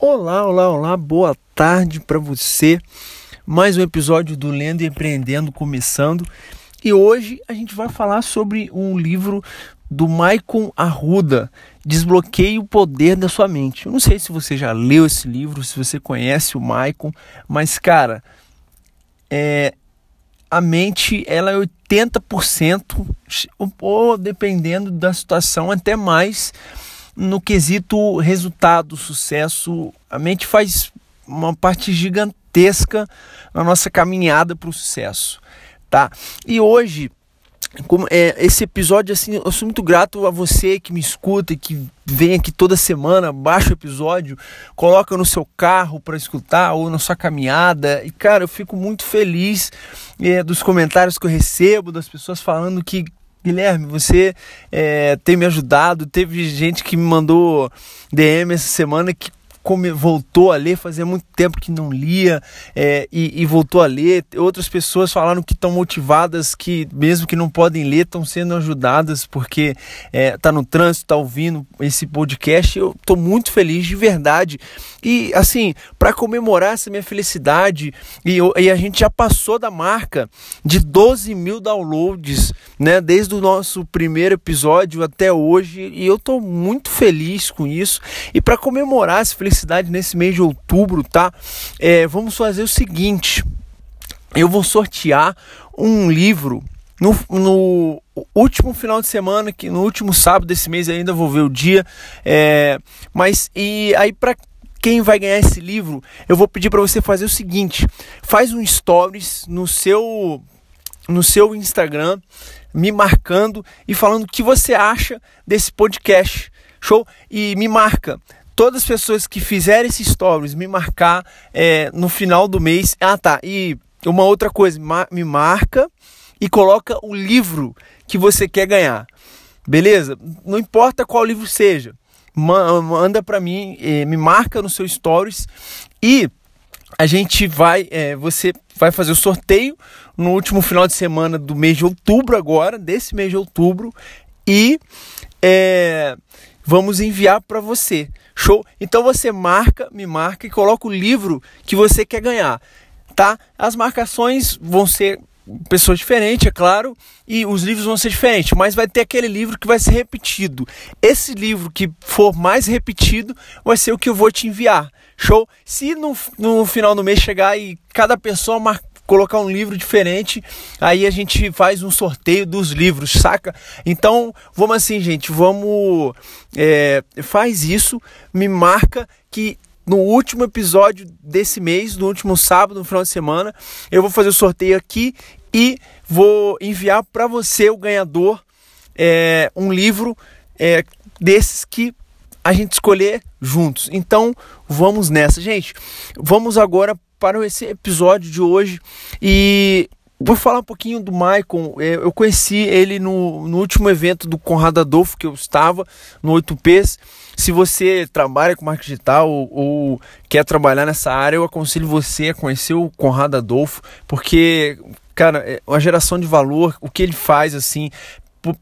Olá, olá, olá, boa tarde para você. Mais um episódio do Lendo e Empreendendo começando. E hoje a gente vai falar sobre um livro do Maicon Arruda, Desbloqueie o Poder da Sua Mente. Eu não sei se você já leu esse livro, se você conhece o Maicon, mas cara, é, a mente ela é 80%, ou dependendo da situação, até mais no quesito resultado, sucesso, a mente faz uma parte gigantesca na nossa caminhada para o sucesso, tá? E hoje, como é, esse episódio assim, eu sou muito grato a você que me escuta e que vem aqui toda semana, baixa o episódio, coloca no seu carro para escutar ou na sua caminhada. E cara, eu fico muito feliz é, dos comentários que eu recebo, das pessoas falando que Guilherme, você é, tem me ajudado. Teve gente que me mandou DM essa semana que como voltou a ler, fazia muito tempo que não lia é, e, e, voltou a ler. Outras pessoas falaram que estão motivadas, que mesmo que não podem ler, estão sendo ajudadas porque é, tá no trânsito, tá ouvindo esse podcast. Eu estou muito feliz de verdade. E assim, para comemorar essa minha felicidade, e, e, a gente já passou da marca de 12 mil downloads, né? Desde o nosso primeiro episódio até hoje, e eu estou muito feliz com isso. E para comemorar essa felicidade, cidade nesse mês de outubro, tá? É, vamos fazer o seguinte: eu vou sortear um livro no, no, último final de semana, que no último sábado desse mês ainda vou ver o dia. É, mas e aí para quem vai ganhar esse livro, eu vou pedir para você fazer o seguinte: faz um stories no seu no seu Instagram, me marcando e falando o que você acha desse podcast. Show? E me marca todas as pessoas que fizerem esses stories me marcar é, no final do mês. Ah, tá. E uma outra coisa, me marca e coloca o livro que você quer ganhar. Beleza? Não importa qual livro seja. Manda para mim, é, me marca no seu stories e a gente vai, é, você vai fazer o sorteio no último final de semana do mês de outubro agora, desse mês de outubro e é, vamos enviar para você. Show? Então você marca, me marca e coloca o livro que você quer ganhar, tá? As marcações vão ser pessoas diferentes, é claro, e os livros vão ser diferentes, mas vai ter aquele livro que vai ser repetido. Esse livro que for mais repetido vai ser o que eu vou te enviar. Show? Se no, no final do mês chegar e cada pessoa mar, colocar um livro diferente, aí a gente faz um sorteio dos livros, saca? Então, vamos assim, gente, vamos. É, faz isso, me marca que no último episódio desse mês, no último sábado, no final de semana, eu vou fazer o sorteio aqui e vou enviar para você, o ganhador, é, um livro é, desses que a gente escolher juntos. Então, vamos nessa, gente. Vamos agora para esse episódio de hoje e vou falar um pouquinho do Maicon. É, eu conheci ele no, no último evento do Conrado Adolfo que eu estava, no 8Ps. Se você trabalha com marketing digital ou, ou, quer trabalhar nessa área, eu aconselho você a conhecer o Conrado Adolfo, porque, cara, é uma geração de valor, o que ele faz, assim,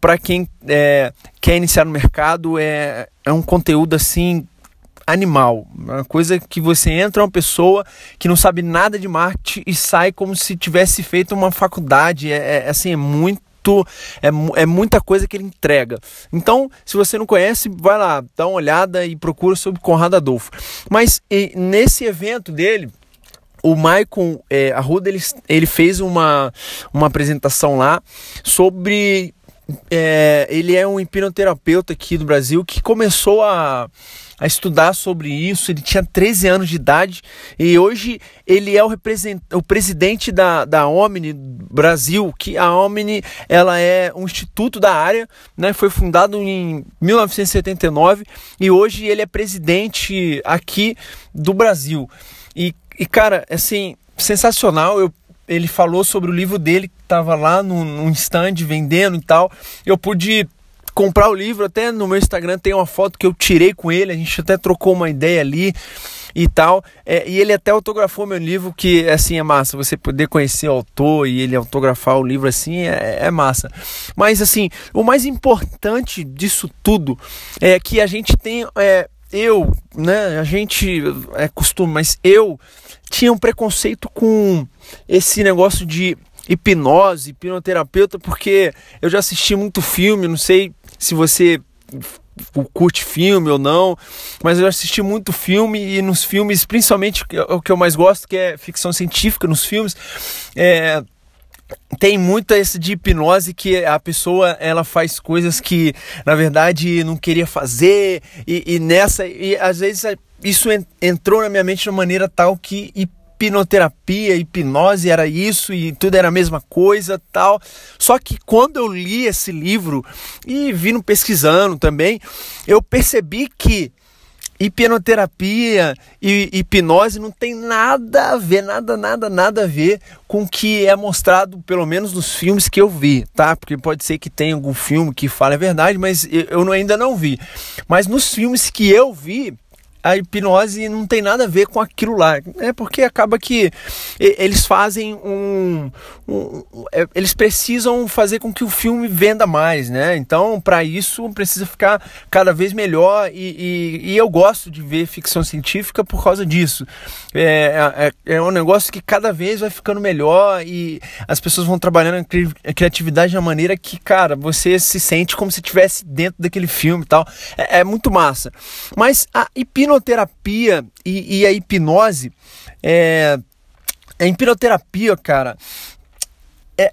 para quem é, quer iniciar no mercado, é, é um conteúdo, assim, animal. Uma coisa que você entra uma pessoa que não sabe nada de marketing e sai como se tivesse feito uma faculdade. É, é assim, é muito é, é muita coisa que ele entrega. Então, se você não conhece, vai lá, dá uma olhada e procura sobre Conrado Adolfo. Mas e, nesse evento dele, o Maicon é, Arruda ele, ele fez uma, uma apresentação lá sobre. É, ele é um hipnoterapeuta aqui do Brasil que começou a a estudar sobre isso. Ele tinha 13 anos de idade e hoje ele é o, o presidente da, da Omni Brasil, que a Omni ela é um instituto da área, né? foi fundado em 1979 e hoje ele é presidente aqui do Brasil. E, e cara, assim, sensacional. Eu ele falou sobre o livro dele que estava lá no, no stand vendendo e tal. Eu pude comprar o livro. Até no meu Instagram tem uma foto que eu tirei com ele, a gente até trocou uma ideia ali e tal. É, e ele até autografou meu livro, que assim é massa. Você poder conhecer o autor e ele autografar o livro assim é, é massa. Mas assim, o mais importante disso tudo é que a gente tem. É, eu, né, a gente é costume, mas eu tinha um preconceito com esse negócio de hipnose, hipnoterapeuta, porque eu já assisti muito filme, não sei se você curte filme ou não, mas eu assisti muito filme e nos filmes, principalmente o que eu mais gosto, que é ficção científica nos filmes, é, tem muita esse de hipnose que a pessoa ela faz coisas que na verdade não queria fazer e, e nessa e às vezes isso entrou na minha mente de uma maneira tal que hipnoterapia, hipnose era isso e tudo era a mesma coisa, tal. Só que quando eu li esse livro e vindo pesquisando também, eu percebi que hipnoterapia e hipnose não tem nada a ver, nada, nada, nada a ver com o que é mostrado, pelo menos nos filmes que eu vi, tá? Porque pode ser que tenha algum filme que fale a verdade, mas eu ainda não vi. Mas nos filmes que eu vi, a hipnose não tem nada a ver com aquilo lá. É porque acaba que eles fazem um. um é, eles precisam fazer com que o filme venda mais, né? Então, para isso, precisa ficar cada vez melhor. E, e, e, eu gosto de ver ficção científica por causa disso. É, é, é, um negócio que cada vez vai ficando melhor e as pessoas vão trabalhando a criatividade de uma maneira que, cara, você se sente como se estivesse dentro daquele filme e tal. É, é muito massa. Mas a hipnose hipnoterapia e, e a hipnose, é, a hipnoterapia, cara, é,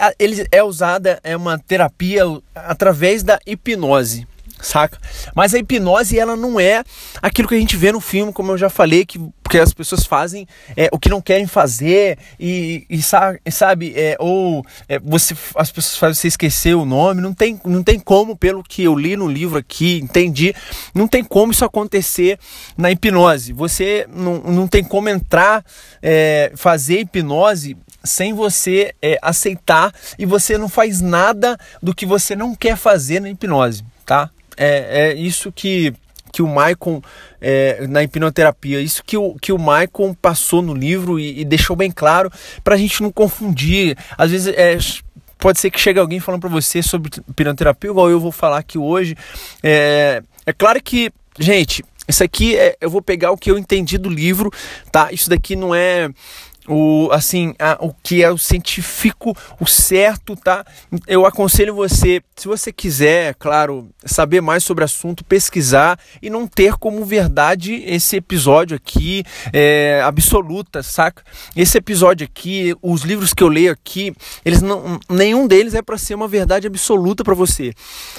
é usada, é uma terapia através da hipnose saca? Mas a hipnose, ela não é aquilo que a gente vê no filme, como eu já falei, que porque as pessoas fazem é, o que não querem fazer e, e sabe, é, ou é, você, as pessoas fazem você esquecer o nome, não tem, não tem como, pelo que eu li no livro aqui, entendi, não tem como isso acontecer na hipnose. Você não, não tem como entrar, é, fazer hipnose sem você é, aceitar e você não faz nada do que você não quer fazer na hipnose, tá? É, é isso que, que o Maicon, é, na hipnoterapia, isso que o, que o Maicon passou no livro e, e deixou bem claro para a gente não confundir. Às vezes é, pode ser que chegue alguém falando para você sobre hipnoterapia, igual eu vou falar aqui hoje. É, é claro que, gente, isso aqui é, eu vou pegar o que eu entendi do livro, tá? Isso daqui não é o assim a, o que é o científico o certo tá? Eu aconselho você se você quiser claro saber mais sobre o assunto pesquisar e não ter como verdade esse episódio aqui é, absoluta saca? Esse episódio aqui os livros que eu leio aqui eles não nenhum deles é para ser uma verdade absoluta para você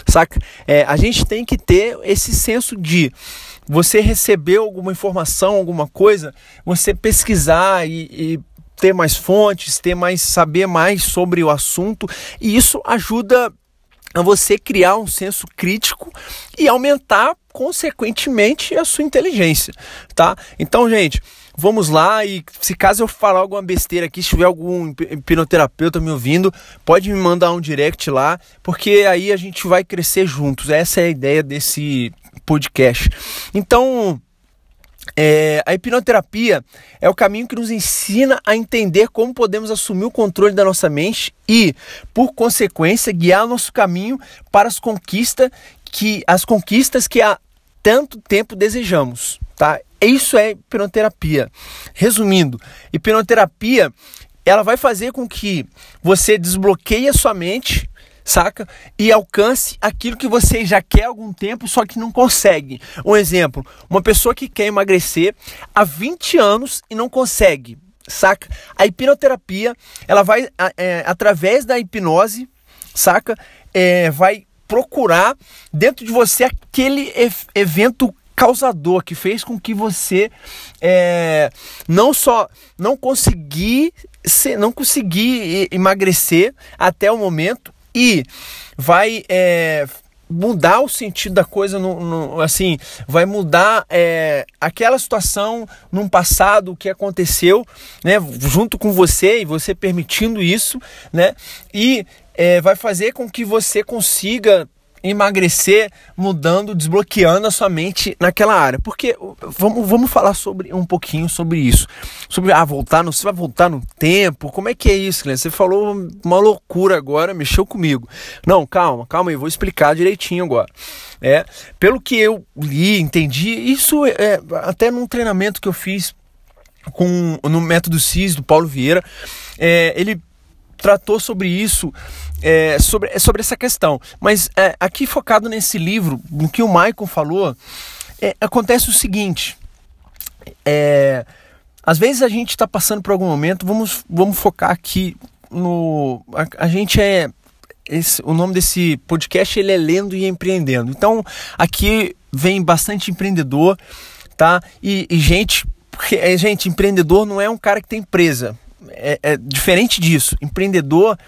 saca? É, a gente tem que ter esse senso de você recebeu alguma informação, alguma coisa, você pesquisar e, e ter mais fontes, ter mais saber mais sobre o assunto, e isso ajuda a você criar um senso crítico e aumentar consequentemente a sua inteligência, tá? Então, gente, vamos lá e se caso eu falar alguma besteira aqui, se tiver algum hipnoterapeuta me ouvindo, pode me mandar um direct lá, porque aí a gente vai crescer juntos. Essa é a ideia desse podcast. Então, é, a hipnoterapia é o caminho que nos ensina a entender como podemos assumir o controle da nossa mente e, por consequência, guiar nosso caminho para as conquistas que as conquistas que há tanto tempo desejamos, tá? Isso é hipnoterapia. Resumindo, hipnoterapia ela vai fazer com que você desbloqueie a sua mente saca? E alcance aquilo que você já quer há algum tempo, só que não consegue. Um exemplo: uma pessoa que quer emagrecer há 20 anos e não consegue, saca? A hipnoterapia, ela vai, é, através da hipnose, saca? É, vai procurar dentro de você aquele evento causador que fez com que você é, não só não conseguir não conseguir emagrecer até o momento e vai é, mudar o sentido da coisa, no, no assim, vai mudar é, aquela situação num passado que aconteceu, né, junto com você e você permitindo isso, né, e é, vai fazer com que você consiga emagrecer mudando, desbloqueando a sua mente naquela área. Porque vamos, vamos falar sobre um pouquinho sobre isso. Sobre ah, voltar no, você vai voltar no tempo. Como é que é isso, Glenn? Você falou uma loucura agora, mexeu comigo. Não, calma, calma aí, vou explicar direitinho agora. É, pelo que eu li, entendi, isso é até num treinamento que eu fiz com no método CIS do Paulo Vieira, é, ele tratou sobre isso, é, sobre, sobre essa questão. Mas é, aqui focado nesse livro, no que o Michael falou, é, acontece o seguinte: é, às vezes a gente está passando por algum momento, vamos, vamos focar aqui no. A, a gente é. Esse, o nome desse podcast ele é Lendo e Empreendendo. Então aqui vem bastante empreendedor, tá? E, e gente, porque, gente, empreendedor não é um cara que tem empresa é, é, diferente disso. Empreendedor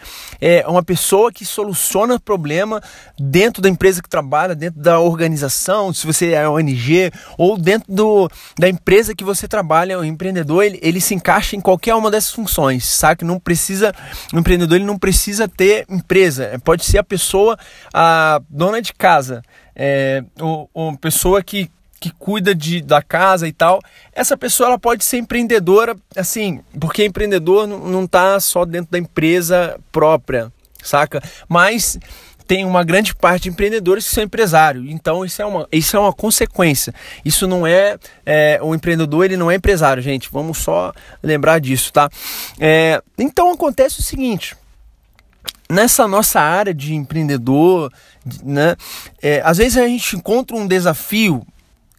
é uma pessoa que soluciona problema dentro da empresa que trabalha, dentro da organização, se você é ONG, ou dentro do, da empresa que você trabalha. O empreendedor ele, ele se encaixa em qualquer uma dessas funções, sabe? Não precisa, o empreendedor ele não precisa ter empresa. Pode ser a pessoa, a dona de casa, é, ou pessoa que que cuida de, da casa e tal, essa pessoa ela pode ser empreendedora, assim, porque empreendedor não está só dentro da empresa própria, saca? Mas tem uma grande parte de empreendedores que são empresários. Então isso é uma, isso é uma consequência. Isso não é, é o empreendedor ele não é empresário, gente. Vamos só lembrar disso, tá? É, então acontece o seguinte. Nessa nossa área de empreendedor, né? É, às vezes a gente encontra um desafio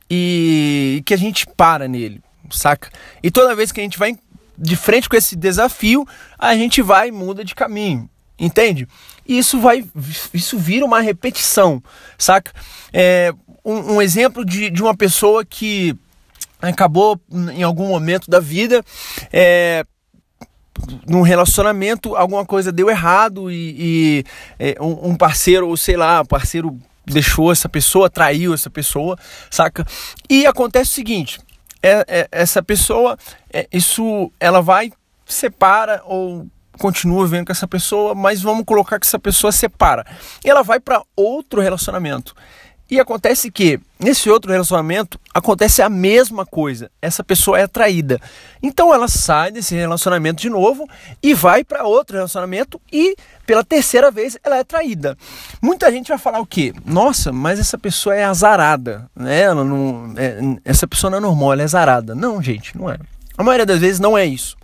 e que a gente para nele, saca? E toda vez que a gente vai de frente com esse desafio, a gente vai e muda de caminho, entende? E isso vai, isso vira uma repetição, saca? É, um, um exemplo de, de uma pessoa que acabou em algum momento da vida é, num relacionamento alguma coisa deu errado e, e é, um, um, parceiro, ou sei lá, parceiro deixou essa pessoa, traiu essa pessoa, saca? E acontece o seguinte: é, é, essa pessoa, é, isso, ela vai, separa ou continua vendo com essa pessoa, mas vamos colocar que essa pessoa separa. E ela vai para outro relacionamento. E acontece que nesse outro relacionamento acontece a mesma coisa. Essa pessoa é traída. Então ela sai desse relacionamento de novo e vai para outro relacionamento e pela terceira vez ela é traída. Muita gente vai falar o quê? Nossa, mas essa pessoa é azarada, né? Ela não, é, essa pessoa não é normal, ela é azarada. Não, gente, não é. A maioria das vezes não é isso.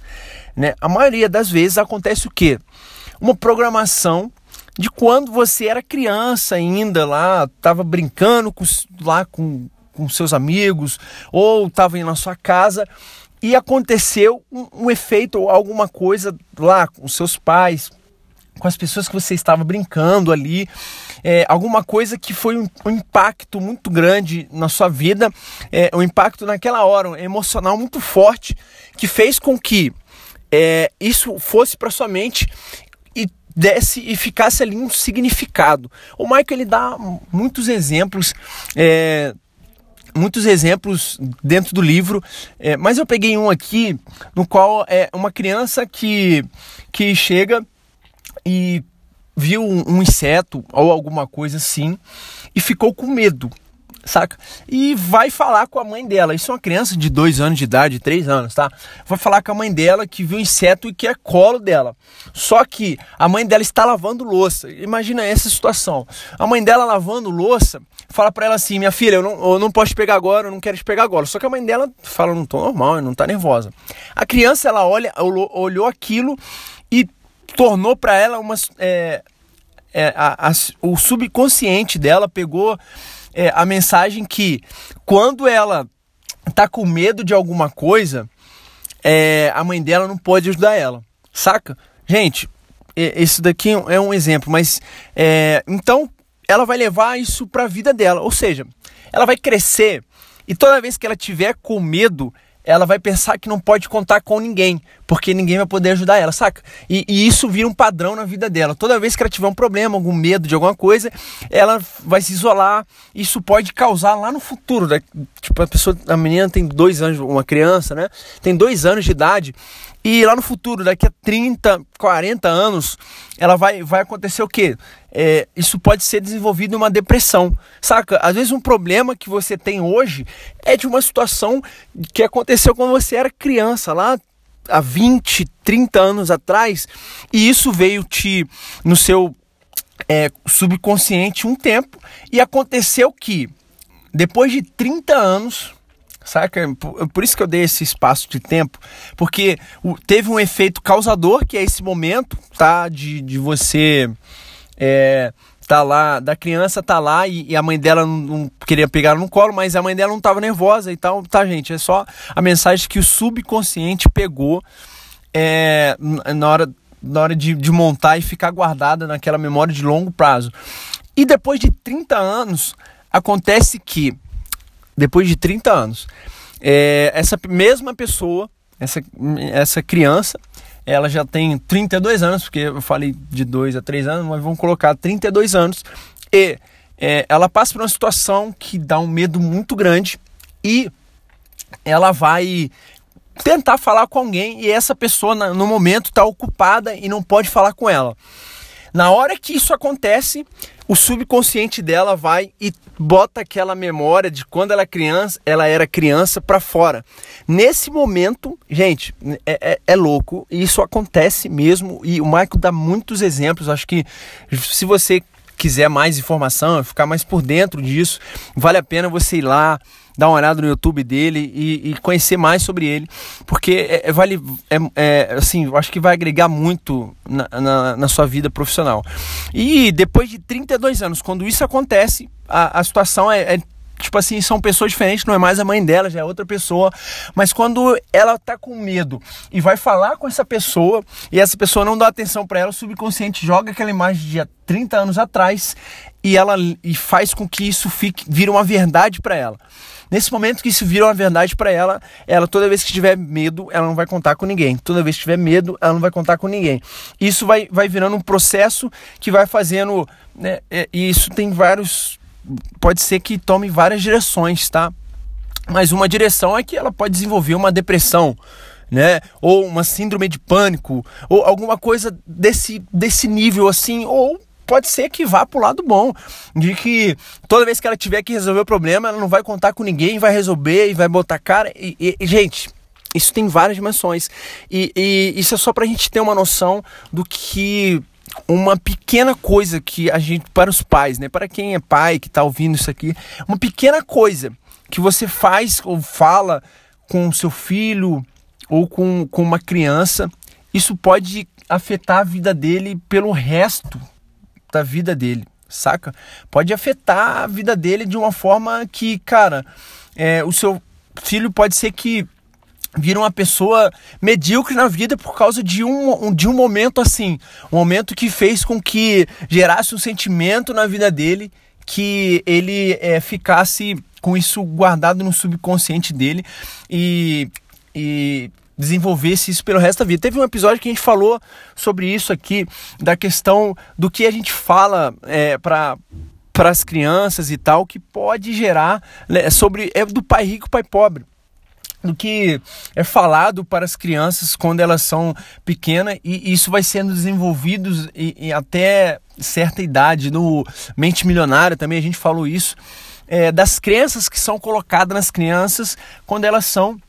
Né? A maioria das vezes acontece o quê? Uma programação de quando você era criança ainda lá, estava brincando com, lá com, com seus amigos ou estava na sua casa e aconteceu um, um efeito ou alguma coisa lá com seus pais, com as pessoas que você estava brincando ali, é, alguma coisa que foi um, um, impacto muito grande na sua vida, é, um impacto naquela hora, um emocional muito forte, que fez com que é, isso fosse para sua mente desse e ficasse ali um significado. O Michael ele dá muitos exemplos. É, muitos exemplos dentro do livro, é, mas eu peguei um aqui no qual é uma criança que, que chega e viu um, um inseto ou alguma coisa assim e ficou com medo saca? E vai falar com a mãe dela. Isso é uma criança de dois anos de idade, três anos, tá? Vai falar com a mãe dela que viu um inseto e que é colo dela. Só que a mãe dela está lavando louça. Imagina essa situação. A mãe dela lavando louça fala para ela assim: minha filha, eu não, eu não posso te pegar agora, eu não quero te pegar agora. Só que a mãe dela fala não tô normal, não tá nervosa. A criança, ela olha, olhou aquilo e tornou para ela uma. É, é, a, a, o subconsciente dela pegou é, a mensagem que quando ela tá com medo de alguma coisa, é, a mãe dela não pode ajudar ela, saca? Gente, esse daqui é um exemplo, mas é, então ela vai levar isso para a vida dela, ou seja, ela vai crescer e toda vez que ela tiver com medo, ela vai pensar que não pode contar com ninguém, porque ninguém vai poder ajudar ela, saca? E, e, isso vira um padrão na vida dela. Toda vez que ela tiver um problema, algum medo de alguma coisa, ela vai se isolar. Isso pode causar lá no futuro, né? tipo a pessoa, a menina tem dois anos, uma criança, né? Tem dois anos de idade e lá no futuro, daqui a 30, 40 anos, ela vai, vai acontecer o quê? É, isso pode ser desenvolvido uma depressão, saca? Às vezes um problema que você tem hoje é de uma situação que aconteceu quando você era criança, lá há 20, 30 anos atrás, e isso veio te no seu é, subconsciente um tempo, e aconteceu que depois de 30 anos, saca? Por, isso que eu dei esse espaço de tempo, porque teve um efeito causador, que é esse momento, tá? De, de você. É, tá lá, da criança tá lá e, e a mãe dela não, não, queria pegar no colo, mas a mãe dela não tava nervosa e tal, tá, gente? É só a mensagem que o subconsciente pegou é, na hora, na hora de, de montar e ficar guardada naquela memória de longo prazo. E depois de 30 anos, acontece que, depois de 30 anos, é, essa mesma pessoa, essa, essa criança, ela já tem 32 anos, porque eu falei de 2 a 3 anos, mas vamos colocar 32 anos, e é, ela passa por uma situação que dá um medo muito grande e ela vai tentar falar com alguém e essa pessoa no momento está ocupada e não pode falar com ela. Na hora que isso acontece, o subconsciente dela vai e bota aquela memória de quando ela, é criança, ela era criança para fora. Nesse momento, gente, é, é, é, louco. Isso acontece mesmo e o Michael dá muitos exemplos. Acho que se você quiser mais informação, ficar mais por dentro disso, vale a pena você ir lá, dar uma olhada no YouTube dele e, e conhecer mais sobre ele, porque é, é vale, é, é, assim, eu acho que vai agregar muito na, na, na, sua vida profissional. E depois de 32 anos, quando isso acontece, a, a situação é, é tipo assim, são pessoas diferentes, não é mais a mãe dela, já é outra pessoa. Mas quando ela tá com medo e vai falar com essa pessoa e essa pessoa não dá atenção para ela, o subconsciente joga aquela imagem de há 30 anos atrás e ela e faz com que isso fique vira uma verdade para ela. Nesse momento que isso vira uma verdade para ela, ela toda vez que tiver medo, ela não vai contar com ninguém. Toda vez que tiver medo, ela não vai contar com ninguém. Isso vai, vai virando um processo que vai fazendo, né, é, e isso tem vários pode ser que tome várias direções, tá? Mas uma direção é que ela pode desenvolver uma depressão, né? Ou uma síndrome de pânico, ou alguma coisa desse, desse nível assim, ou pode ser que vá para o lado bom, de que toda vez que ela tiver que resolver o problema, ela não vai contar com ninguém, vai resolver e vai botar cara. E, e gente, isso tem várias dimensões. E, e isso é só para a gente ter uma noção do que uma pequena coisa que a gente, para os pais, né? Para quem é pai que está ouvindo isso aqui, uma pequena coisa que você faz ou fala com seu filho ou com, com uma criança, isso pode afetar a vida dele pelo resto da vida dele, saca? Pode afetar a vida dele de uma forma que, cara, é, o seu filho pode ser que vira uma pessoa medíocre na vida por causa de um, de um momento assim, um momento que fez com que gerasse um sentimento na vida dele que ele é, ficasse com isso guardado no subconsciente dele e, e desenvolvesse isso pelo resto da vida. Teve um episódio que a gente falou sobre isso aqui, da questão do que a gente fala é, para para as crianças e tal, que pode gerar né, sobre é do pai rico, pai pobre do que é falado para as crianças quando elas são pequenas e isso vai sendo desenvolvido e, e até certa idade. No mente milionária também a gente falou isso é, das crenças que são colocadas nas crianças quando elas são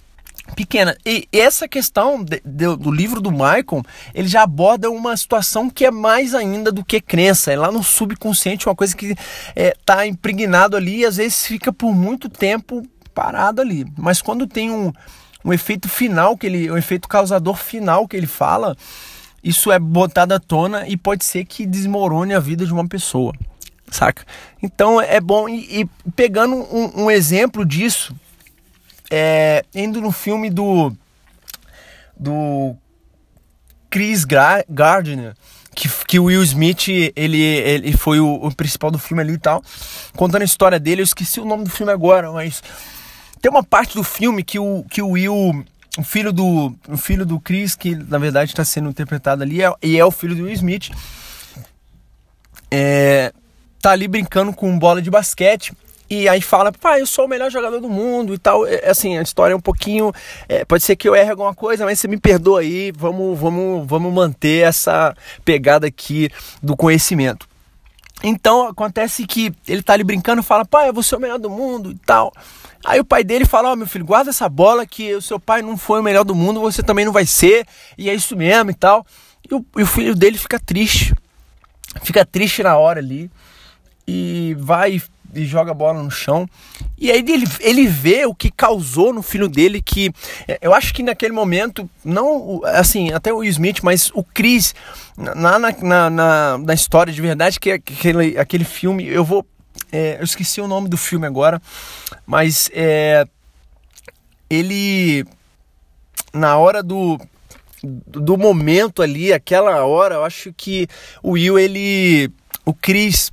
pequenas. E essa questão de, de, do livro do Michael ele já aborda uma situação que é mais ainda do que crença. É lá no subconsciente uma coisa que está é, tá impregnado ali e às vezes fica por muito tempo parado ali. Mas quando tem um, um efeito final, que ele, um efeito causador final que ele fala, isso é botado à tona e pode ser que desmorone a vida de uma pessoa, saca? Então é bom, e, e pegando um, um, exemplo disso, é, indo no filme do, do Chris Gardner, que, que o Will Smith ele, ele foi o, o principal do filme ali e tal, contando a história dele. Eu esqueci o nome do filme agora, mas tem uma parte do filme que o, que o Will, o filho do, o filho do Chris, que na verdade está sendo interpretado ali, é, e é o filho do Will Smith, é, tá ali brincando com bola de basquete. e aí fala, pai, eu sou o melhor jogador do mundo e tal. É, assim, a história é um pouquinho. É, pode ser que eu erre alguma coisa, mas você me perdoa aí. Vamos, vamos, vamos manter essa pegada aqui do conhecimento. Então acontece que ele tá ali brincando, fala, pai, eu vou ser o melhor do mundo e tal. Aí o pai dele fala, ó, oh, meu filho, guarda essa bola que o seu pai não foi o melhor do mundo, você também não vai ser, e é isso mesmo e tal. E o, e o filho dele fica triste. Fica triste na hora ali. E vai e joga a bola no chão. E aí ele, ele vê o que causou no filho dele, que é, eu acho que naquele momento, não assim, até o Smith, mas o Chris, na, na, na, na história de verdade, que é aquele, aquele filme, eu vou. É, eu esqueci o nome do filme agora, mas é, ele. Na hora do, do momento ali, aquela hora, eu acho que o Will, ele. O Chris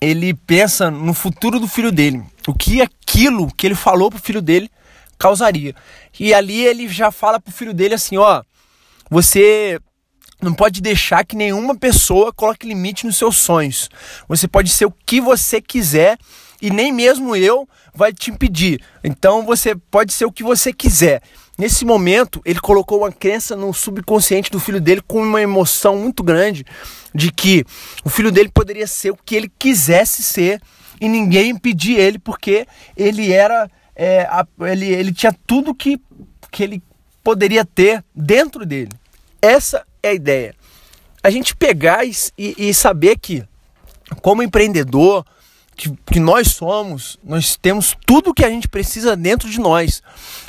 ele pensa no futuro do filho dele, o que aquilo que ele falou pro filho dele causaria. E ali ele já fala pro filho dele assim, ó, você não pode deixar que nenhuma pessoa coloque limite nos seus sonhos. Você pode ser o que você quiser e nem mesmo eu vai te impedir. Então você pode ser o que você quiser. Nesse momento, ele colocou uma crença no subconsciente do filho dele com uma emoção muito grande de que o filho dele poderia ser o que ele quisesse ser e ninguém impedir ele porque ele era é, a, ele, ele tinha tudo que, que ele poderia ter dentro dele. Essa é a ideia. A gente pegar e, e saber que, como empreendedor, que, que nós somos, nós temos tudo que a gente precisa dentro de nós.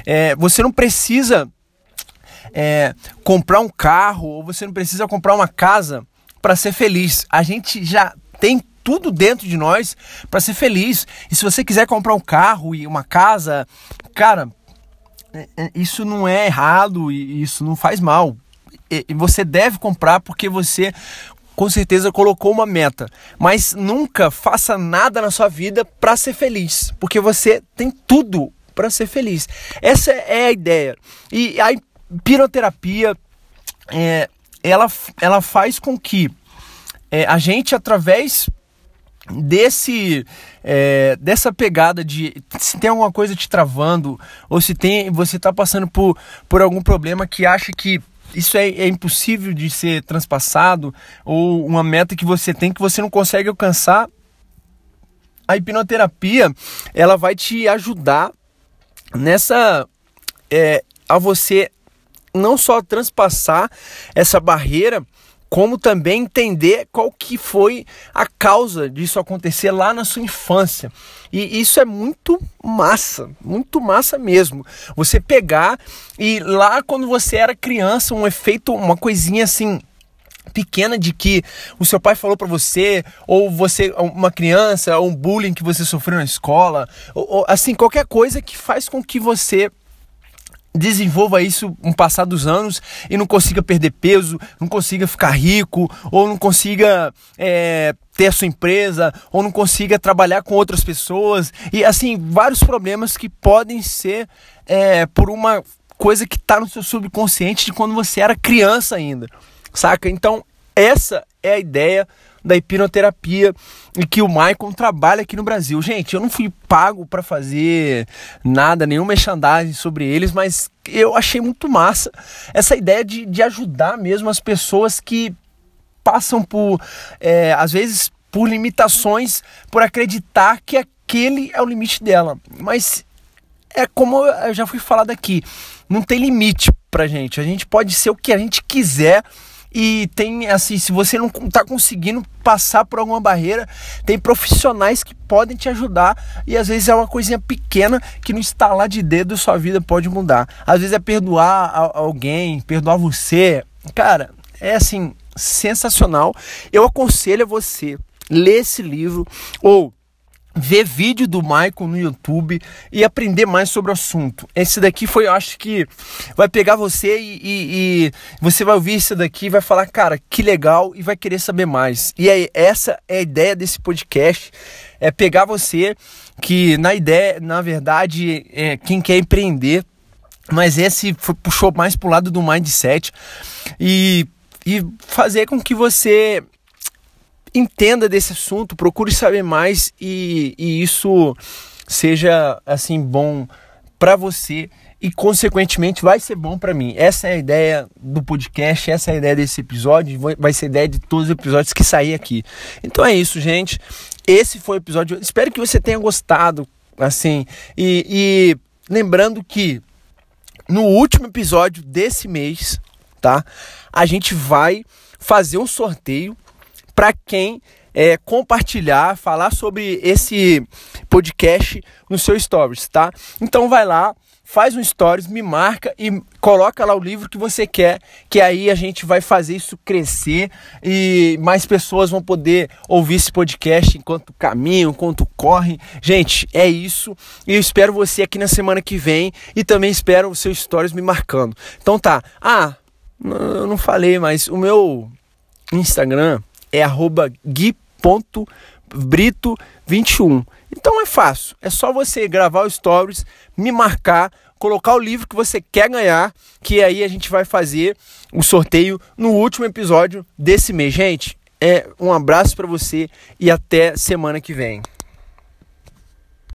É, você não precisa é, comprar um carro ou você não precisa comprar uma casa para ser feliz. A gente já tem tudo dentro de nós para ser feliz. E se você quiser comprar um carro e uma casa, cara, é, é, isso não é errado e isso não faz mal. E você deve comprar porque você com certeza colocou uma meta, mas nunca faça nada na sua vida para ser feliz, porque você tem tudo para ser feliz. Essa é a ideia. E a hipnoterapia, é, ela, ela faz com que é, a gente, através desse é, dessa pegada de se tem alguma coisa te travando ou se tem você está passando por, por algum problema que acha que isso é, é, impossível de ser transpassado ou uma meta que você tem que você não consegue alcançar, a hipnoterapia ela vai te ajudar nessa é, a você não só transpassar essa barreira como também entender qual que foi a causa disso acontecer lá na sua infância. E isso é muito massa, muito massa mesmo. Você pegar e lá quando você era criança, um efeito, uma coisinha assim, pequena de que o seu pai falou para você, ou você, uma criança, ou um bullying que você sofreu na escola, ou, ou, assim, qualquer coisa que faz com que você desenvolva isso um passar dos anos e não consiga perder peso, não consiga ficar rico, ou não consiga é, ter a sua empresa, ou não consiga trabalhar com outras pessoas, e assim, vários problemas que podem ser é, por uma coisa que está no seu subconsciente de quando você era criança ainda, saca? Então, essa é a ideia da hipnoterapia e que o Maicon trabalha aqui no Brasil. Gente, eu não fui pago para fazer nada, nenhum merchandising sobre eles, mas eu achei muito massa essa ideia de, de ajudar mesmo as pessoas que passam por, é, às vezes, por limitações, por acreditar que aquele é o limite dela. Mas é como eu já fui falado aqui, não tem limite pra gente. A gente pode ser o que a gente quiser e tem assim, se você não está conseguindo passar por alguma barreira, tem profissionais que podem te ajudar e às vezes é uma coisinha pequena que no instalar de dedo sua vida pode mudar. Às vezes é perdoar alguém, perdoar você. Cara, é assim, sensacional. Eu aconselho a você ler esse livro ou ver vídeo do Michael no YouTube e aprender mais sobre o assunto. Esse daqui foi, eu acho que vai pegar você e, e, e, você vai ouvir isso daqui e vai falar, cara, que legal e vai querer saber mais. E aí, essa é a ideia desse podcast, é pegar você que na ideia, na verdade, é, quem quer empreender, mas esse puxou mais pro lado do mindset e, e fazer com que você entenda desse assunto, procure saber mais e, e isso seja assim bom para você e consequentemente vai ser bom para mim. Essa é a ideia do podcast, essa é a ideia desse episódio, vai ser a ideia de todos os episódios que sair aqui. Então é isso, gente. Esse foi o episódio. Espero que você tenha gostado, assim. E, e lembrando que no último episódio desse mês, tá? A gente vai fazer um sorteio para quem é, compartilhar, falar sobre esse podcast no seu stories, tá? Então vai lá, faz um stories, me marca e coloca lá o livro que você quer, que aí a gente vai fazer isso crescer e mais pessoas vão poder ouvir esse podcast enquanto caminham, enquanto correm. Gente, é isso. E eu espero você aqui na semana que vem e também espero os seus stories me marcando. Então tá. Ah, eu não falei, mas o meu Instagram é gui.brito21. Então é fácil, é só você gravar os stories, me marcar, colocar o livro que você quer ganhar, que aí a gente vai fazer o sorteio no último episódio desse mês. Gente, é um abraço para você e até semana que vem.